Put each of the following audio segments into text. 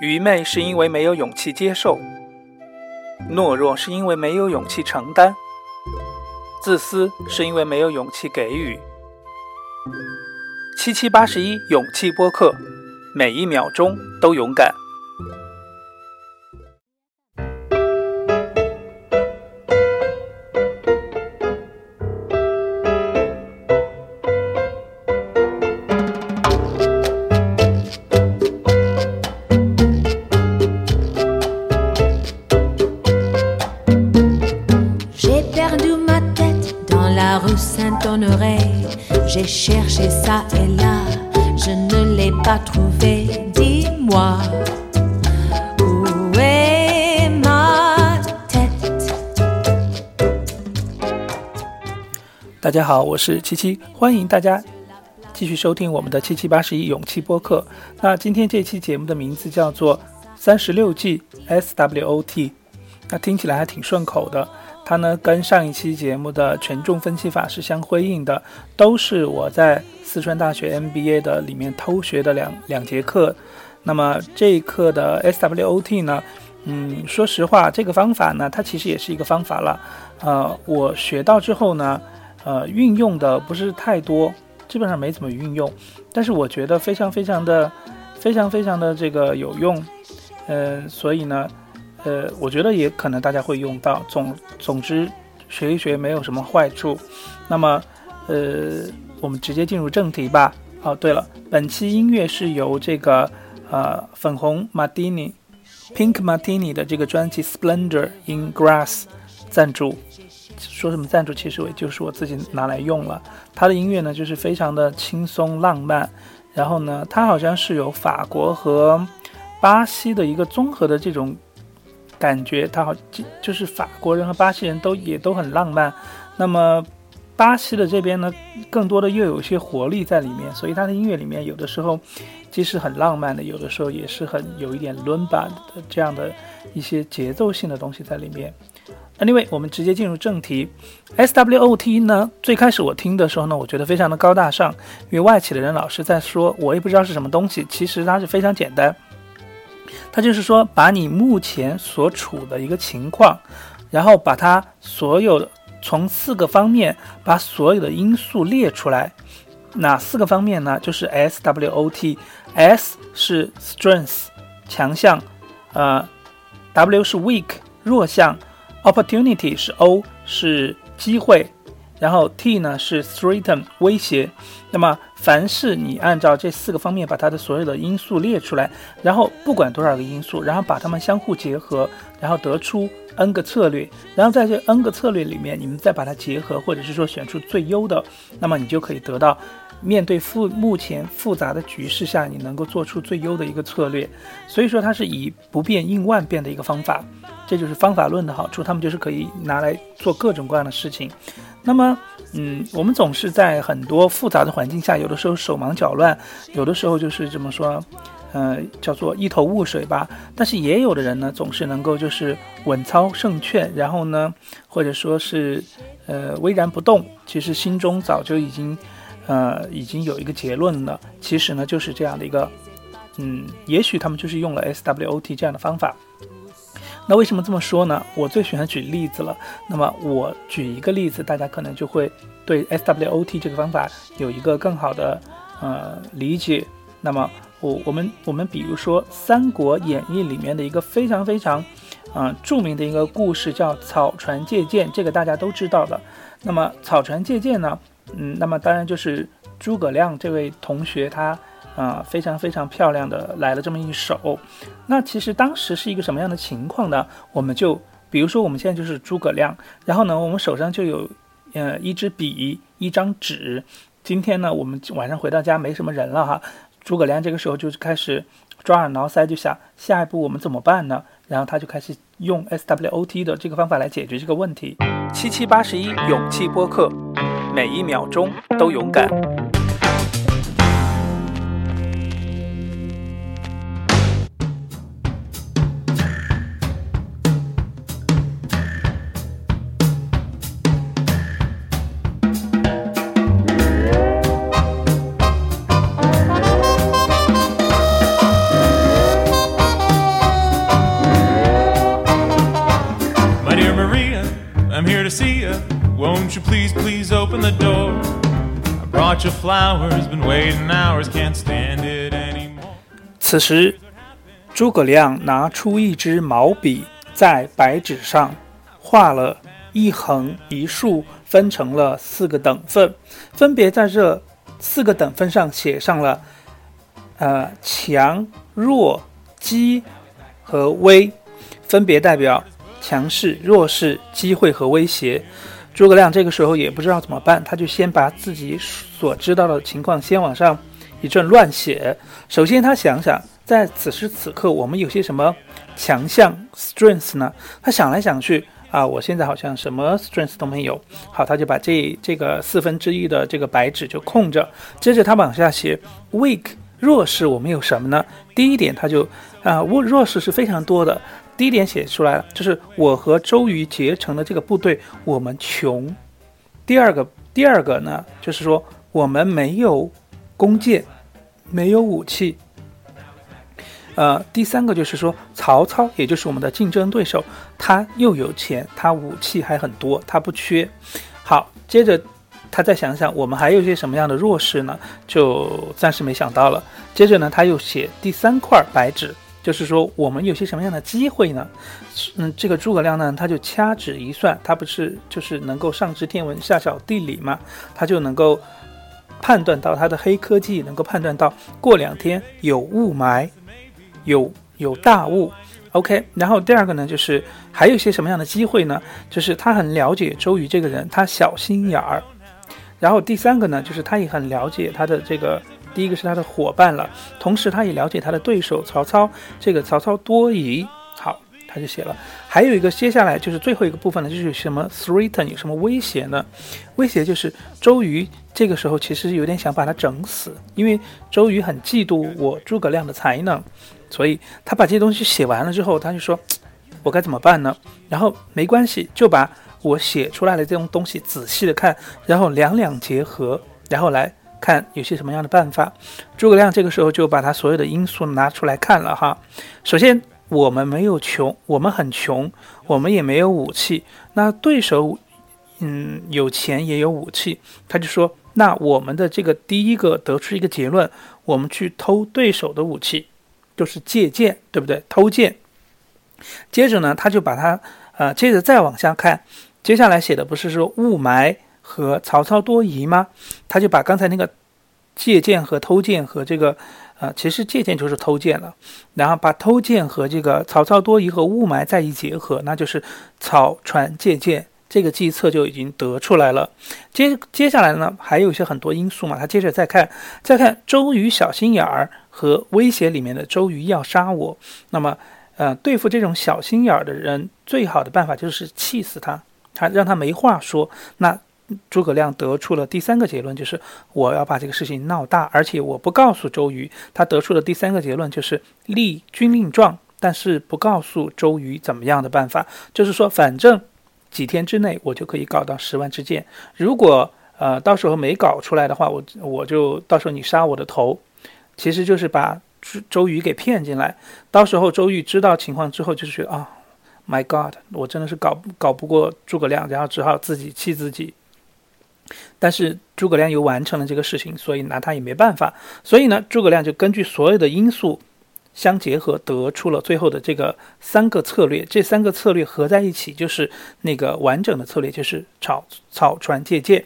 愚昧是因为没有勇气接受，懦弱是因为没有勇气承担，自私是因为没有勇气给予。七七八十一，勇气播客，每一秒钟都勇敢。honorei，我知你。我知你大家好，我是七七，欢迎大家继续收听我们的七七八十一勇气播客。那今天这期节目的名字叫做三十六计 SWOT，那听起来还挺顺口的。它呢跟上一期节目的权重分析法是相辉映的，都是我在四川大学 MBA 的里面偷学的两两节课。那么这一课的 SWOT 呢，嗯，说实话，这个方法呢，它其实也是一个方法了。呃，我学到之后呢。呃，运用的不是太多，基本上没怎么运用，但是我觉得非常非常的、非常非常的这个有用，呃，所以呢，呃，我觉得也可能大家会用到。总总之，学一学没有什么坏处。那么，呃，我们直接进入正题吧。哦，对了，本期音乐是由这个呃粉红马蒂尼 （Pink Martini） 的这个专辑《Splendor in Grass》赞助。说什么赞助，其实我就是我自己拿来用了。他的音乐呢，就是非常的轻松浪漫。然后呢，他好像是有法国和巴西的一个综合的这种感觉。他好就是法国人和巴西人都也都很浪漫。那么巴西的这边呢，更多的又有一些活力在里面。所以他的音乐里面有的时候既是很浪漫的，有的时候也是很有一点伦巴的这样的一些节奏性的东西在里面。Anyway，我们直接进入正题。SWOT 呢，最开始我听的时候呢，我觉得非常的高大上，因为外企的人老是在说，我也不知道是什么东西。其实它是非常简单，它就是说，把你目前所处的一个情况，然后把它所有的从四个方面把所有的因素列出来。哪四个方面呢？就是 SWOT，S 是 strength 强项，呃，W 是 weak 弱项。Opportunity 是 O 是机会，然后 T 呢是 threaten 威胁。那么凡是你按照这四个方面把它的所有的因素列出来，然后不管多少个因素，然后把它们相互结合，然后得出 N 个策略，然后在这 N 个策略里面，你们再把它结合，或者是说选出最优的，那么你就可以得到面对复目前复杂的局势下，你能够做出最优的一个策略。所以说它是以不变应万变的一个方法。这就是方法论的好处，他们就是可以拿来做各种各样的事情。那么，嗯，我们总是在很多复杂的环境下，有的时候手忙脚乱，有的时候就是怎么说，呃，叫做一头雾水吧。但是也有的人呢，总是能够就是稳操胜券，然后呢，或者说是呃巍然不动，其实心中早就已经呃已经有一个结论了。其实呢，就是这样的一个，嗯，也许他们就是用了 SWOT 这样的方法。那为什么这么说呢？我最喜欢举例子了。那么我举一个例子，大家可能就会对 SWOT 这个方法有一个更好的呃理解。那么我我们我们比如说《三国演义》里面的一个非常非常啊著名的一个故事叫草船借箭，这个大家都知道的。那么草船借箭呢，嗯，那么当然就是诸葛亮这位同学他。啊，非常非常漂亮的来了这么一手，那其实当时是一个什么样的情况呢？我们就比如说我们现在就是诸葛亮，然后呢，我们手上就有呃一支笔，一张纸。今天呢，我们晚上回到家没什么人了哈，诸葛亮这个时候就是开始抓耳挠腮，就想下一步我们怎么办呢？然后他就开始用 SWOT 的这个方法来解决这个问题。七七八十一勇气播客，每一秒钟都勇敢。Won't you please, please open the door? I brought you flowers, been waiting hours, can't stand it anymore. 此时，诸葛亮拿出一支毛笔，在白纸上画了一横一竖，分成了四个等份，分别在这四个等份上写上了呃强、弱、机和危，分别代表强势、弱势、机会和威胁。诸葛亮这个时候也不知道怎么办，他就先把自己所知道的情况先往上一阵乱写。首先，他想想在此时此刻我们有些什么强项 strengths 呢？他想来想去啊，我现在好像什么 strengths 都没有。好，他就把这这个四分之一的这个白纸就空着。接着他往下写 weak 弱势，我们有什么呢？第一点，他就啊弱弱势是非常多的。第一点写出来了，就是我和周瑜结成的这个部队，我们穷。第二个，第二个呢，就是说我们没有弓箭，没有武器。呃，第三个就是说曹操，也就是我们的竞争对手，他又有钱，他武器还很多，他不缺。好，接着他再想想，我们还有一些什么样的弱势呢？就暂时没想到了。接着呢，他又写第三块白纸。就是说，我们有些什么样的机会呢？嗯，这个诸葛亮呢，他就掐指一算，他不是就是能够上知天文下晓地理嘛，他就能够判断到他的黑科技，能够判断到过两天有雾霾，有有大雾。OK，然后第二个呢，就是还有些什么样的机会呢？就是他很了解周瑜这个人，他小心眼儿。然后第三个呢，就是他也很了解他的这个。第一个是他的伙伴了，同时他也了解他的对手曹操。这个曹操多疑，好，他就写了。还有一个，接下来就是最后一个部分呢，就是什么 threaten 有什么威胁呢？威胁就是周瑜这个时候其实有点想把他整死，因为周瑜很嫉妒我诸葛亮的才能，所以他把这些东西写完了之后，他就说，我该怎么办呢？然后没关系，就把我写出来的这种东西仔细的看，然后两两结合，然后来。看有些什么样的办法，诸葛亮这个时候就把他所有的因素拿出来看了哈。首先，我们没有穷，我们很穷，我们也没有武器。那对手，嗯，有钱也有武器。他就说，那我们的这个第一个得出一个结论，我们去偷对手的武器，就是借鉴，对不对？偷剑。接着呢，他就把他，呃，接着再往下看，接下来写的不是说雾霾。和曹操多疑吗？他就把刚才那个借鉴和偷剑和这个，呃，其实借鉴就是偷剑了。然后把偷剑和这个曹操多疑和雾霾再一结合，那就是草船借箭，这个计策就已经得出来了。接接下来呢，还有一些很多因素嘛。他接着再看，再看周瑜小心眼儿和威胁里面的周瑜要杀我。那么，呃，对付这种小心眼儿的人，最好的办法就是气死他，他让他没话说。那诸葛亮得出了第三个结论，就是我要把这个事情闹大，而且我不告诉周瑜。他得出的第三个结论就是立军令状，但是不告诉周瑜怎么样的办法。就是说，反正几天之内我就可以搞到十万支箭。如果呃到时候没搞出来的话，我我就到时候你杀我的头。其实就是把周周瑜给骗进来。到时候周瑜知道情况之后，就是觉得啊，My God，我真的是搞搞不过诸葛亮，然后只好自己气自己。但是诸葛亮又完成了这个事情，所以拿他也没办法。所以呢，诸葛亮就根据所有的因素相结合，得出了最后的这个三个策略。这三个策略合在一起，就是那个完整的策略，就是草草船借箭。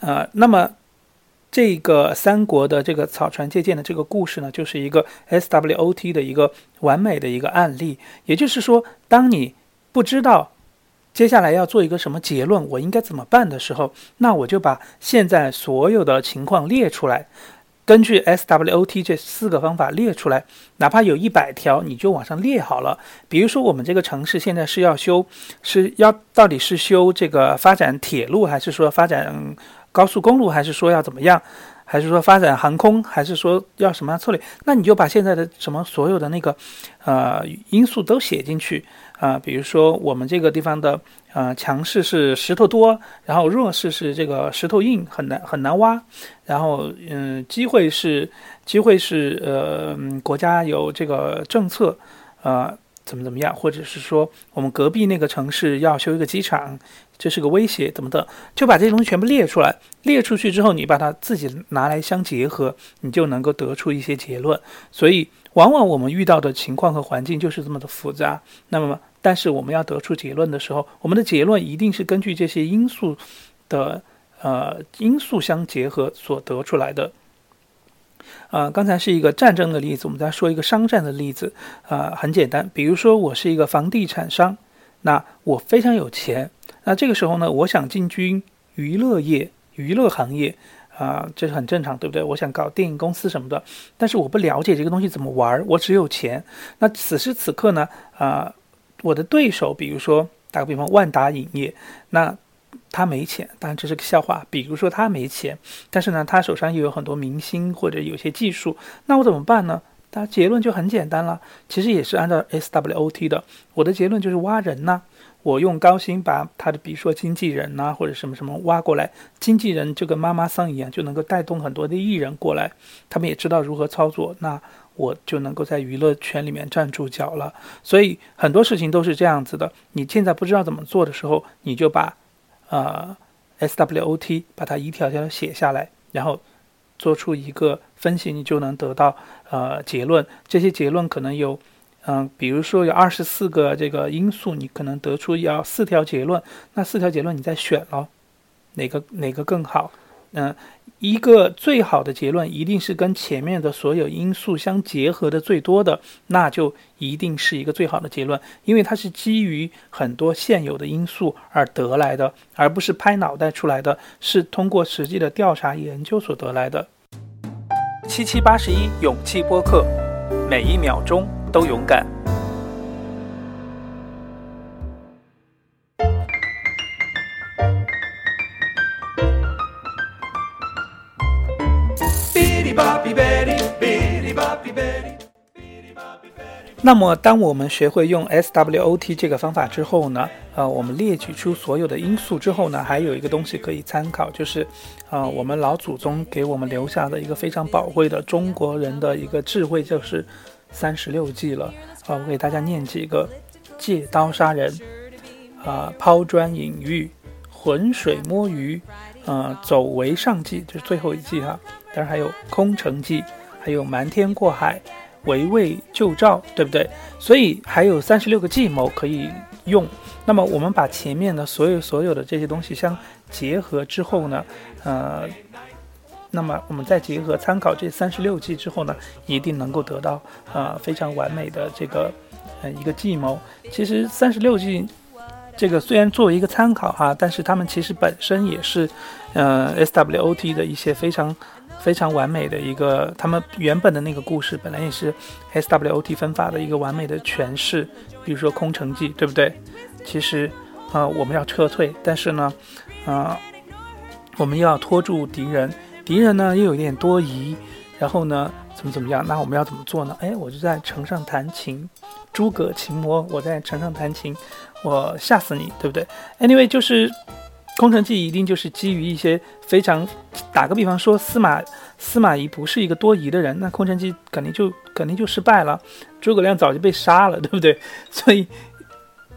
呃，那么这个三国的这个草船借箭的这个故事呢，就是一个 SWOT 的一个完美的一个案例。也就是说，当你不知道。接下来要做一个什么结论？我应该怎么办的时候，那我就把现在所有的情况列出来，根据 SWOT 这四个方法列出来，哪怕有一百条，你就往上列好了。比如说，我们这个城市现在是要修，是要到底是修这个发展铁路，还是说发展高速公路，还是说要怎么样？还是说发展航空，还是说要什么样策略？那你就把现在的什么所有的那个，呃，因素都写进去啊。比如说我们这个地方的，呃，强势是石头多，然后弱势是这个石头硬，很难很难挖。然后，嗯，机会是机会是，呃，国家有这个政策，呃，怎么怎么样，或者是说我们隔壁那个城市要修一个机场，这是个威胁，怎么的，就把这些东西全部列出来。列出去之后，你把它自己拿来相结合，你就能够得出一些结论。所以，往往我们遇到的情况和环境就是这么的复杂。那么，但是我们要得出结论的时候，我们的结论一定是根据这些因素的呃因素相结合所得出来的。呃，刚才是一个战争的例子，我们再说一个商战的例子。呃，很简单，比如说我是一个房地产商，那我非常有钱，那这个时候呢，我想进军娱乐业、娱乐行业，啊，这是很正常，对不对？我想搞电影公司什么的，但是我不了解这个东西怎么玩，我只有钱。那此时此刻呢，啊，我的对手，比如说打个比方，万达影业，那。他没钱，当然这是个笑话。比如说他没钱，但是呢，他手上又有很多明星或者有些技术，那我怎么办呢？他结论就很简单了，其实也是按照 SWOT 的。我的结论就是挖人呐，我用高薪把他的，比如说经纪人呐或者什么什么挖过来，经纪人就跟妈妈桑一样，就能够带动很多的艺人过来，他们也知道如何操作，那我就能够在娱乐圈里面站住脚了。所以很多事情都是这样子的。你现在不知道怎么做的时候，你就把。呃，SWOT 把它一条条写下来，然后做出一个分析，你就能得到呃结论。这些结论可能有，嗯，比如说有二十四个这个因素，你可能得出要四条结论，那四条结论你再选了，哪个哪个更好？嗯。一个最好的结论一定是跟前面的所有因素相结合的最多的，那就一定是一个最好的结论，因为它是基于很多现有的因素而得来的，而不是拍脑袋出来的，是通过实际的调查研究所得来的。七七八十一勇气播客，每一秒钟都勇敢。那么，当我们学会用 SWOT 这个方法之后呢，呃，我们列举出所有的因素之后呢，还有一个东西可以参考，就是，呃，我们老祖宗给我们留下的一个非常宝贵的中国人的一个智慧，就是三十六计了。啊，我给大家念几个：借刀杀人，啊，抛砖引玉，浑水摸鱼，呃，走为上计，这是最后一计哈。当然还有空城计，还有瞒天过海。围魏救赵，对不对？所以还有三十六个计谋可以用。那么我们把前面的所有所有的这些东西相结合之后呢，呃，那么我们再结合参考这三十六计之后呢，一定能够得到呃非常完美的这个呃一个计谋。其实三十六计这个虽然作为一个参考哈，但是他们其实本身也是呃 SWOT 的一些非常。非常完美的一个，他们原本的那个故事本来也是 SWOT 分法的一个完美的诠释。比如说空城计，对不对？其实，呃，我们要撤退，但是呢，呃，我们要拖住敌人，敌人呢又有点多疑，然后呢，怎么怎么样？那我们要怎么做呢？哎，我就在城上弹琴，诸葛琴魔，我在城上弹琴，我吓死你，对不对？Anyway，就是。空城计一定就是基于一些非常，打个比方说司马司马懿不是一个多疑的人，那空城计肯定就肯定就失败了，诸葛亮早就被杀了，对不对？所以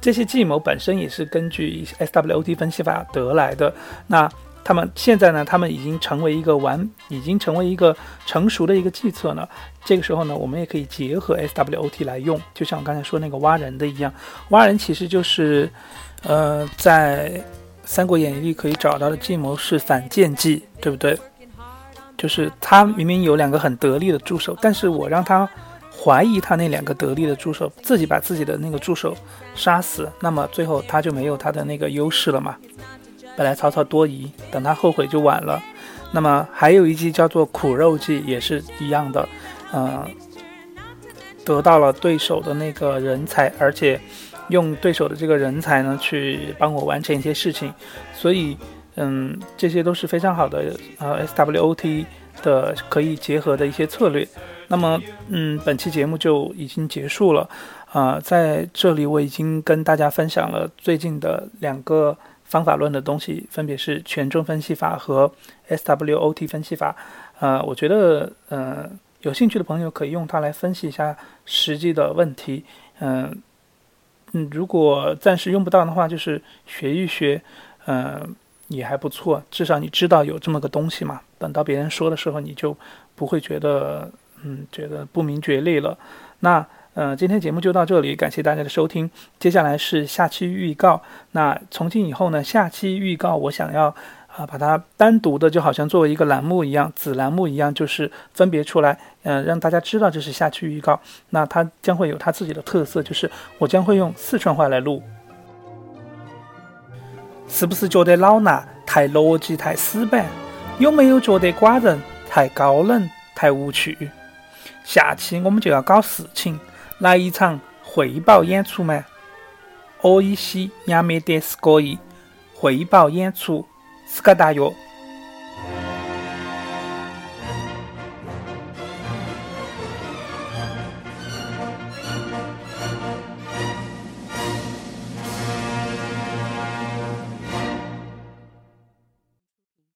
这些计谋本身也是根据 SWOT 分析法得来的。那他们现在呢，他们已经成为一个完，已经成为一个成熟的一个计策呢。这个时候呢，我们也可以结合 SWOT 来用，就像我刚才说那个挖人的一样，挖人其实就是，呃，在。《三国演义》里可以找到的计谋是反间计，对不对？就是他明明有两个很得力的助手，但是我让他怀疑他那两个得力的助手，自己把自己的那个助手杀死，那么最后他就没有他的那个优势了嘛。本来曹操多疑，等他后悔就晚了。那么还有一计叫做苦肉计，也是一样的，呃，得到了对手的那个人才，而且。用对手的这个人才呢，去帮我完成一些事情，所以，嗯，这些都是非常好的呃 SWOT 的可以结合的一些策略。那么，嗯，本期节目就已经结束了，啊，在这里我已经跟大家分享了最近的两个方法论的东西，分别是权重分析法和 SWOT 分析法。呃，我觉得，呃，有兴趣的朋友可以用它来分析一下实际的问题，嗯。嗯，如果暂时用不到的话，就是学一学，嗯，也还不错。至少你知道有这么个东西嘛。等到别人说的时候，你就不会觉得，嗯，觉得不明觉厉了。那，嗯，今天节目就到这里，感谢大家的收听。接下来是下期预告。那从今以后呢，下期预告我想要。啊，把它单独的，就好像作为一个栏目一样，子栏目一样，就是分别出来，嗯，让大家知道这是下期预告。那它将会有它自己的特色，就是我将会用四川话来录。是不是觉得老衲太逻辑太死板？有没有觉得寡人太高冷太无趣？下期我们就要搞事情，来一场汇报演出嘛！おいしいやめですごい汇报演出。斯卡大约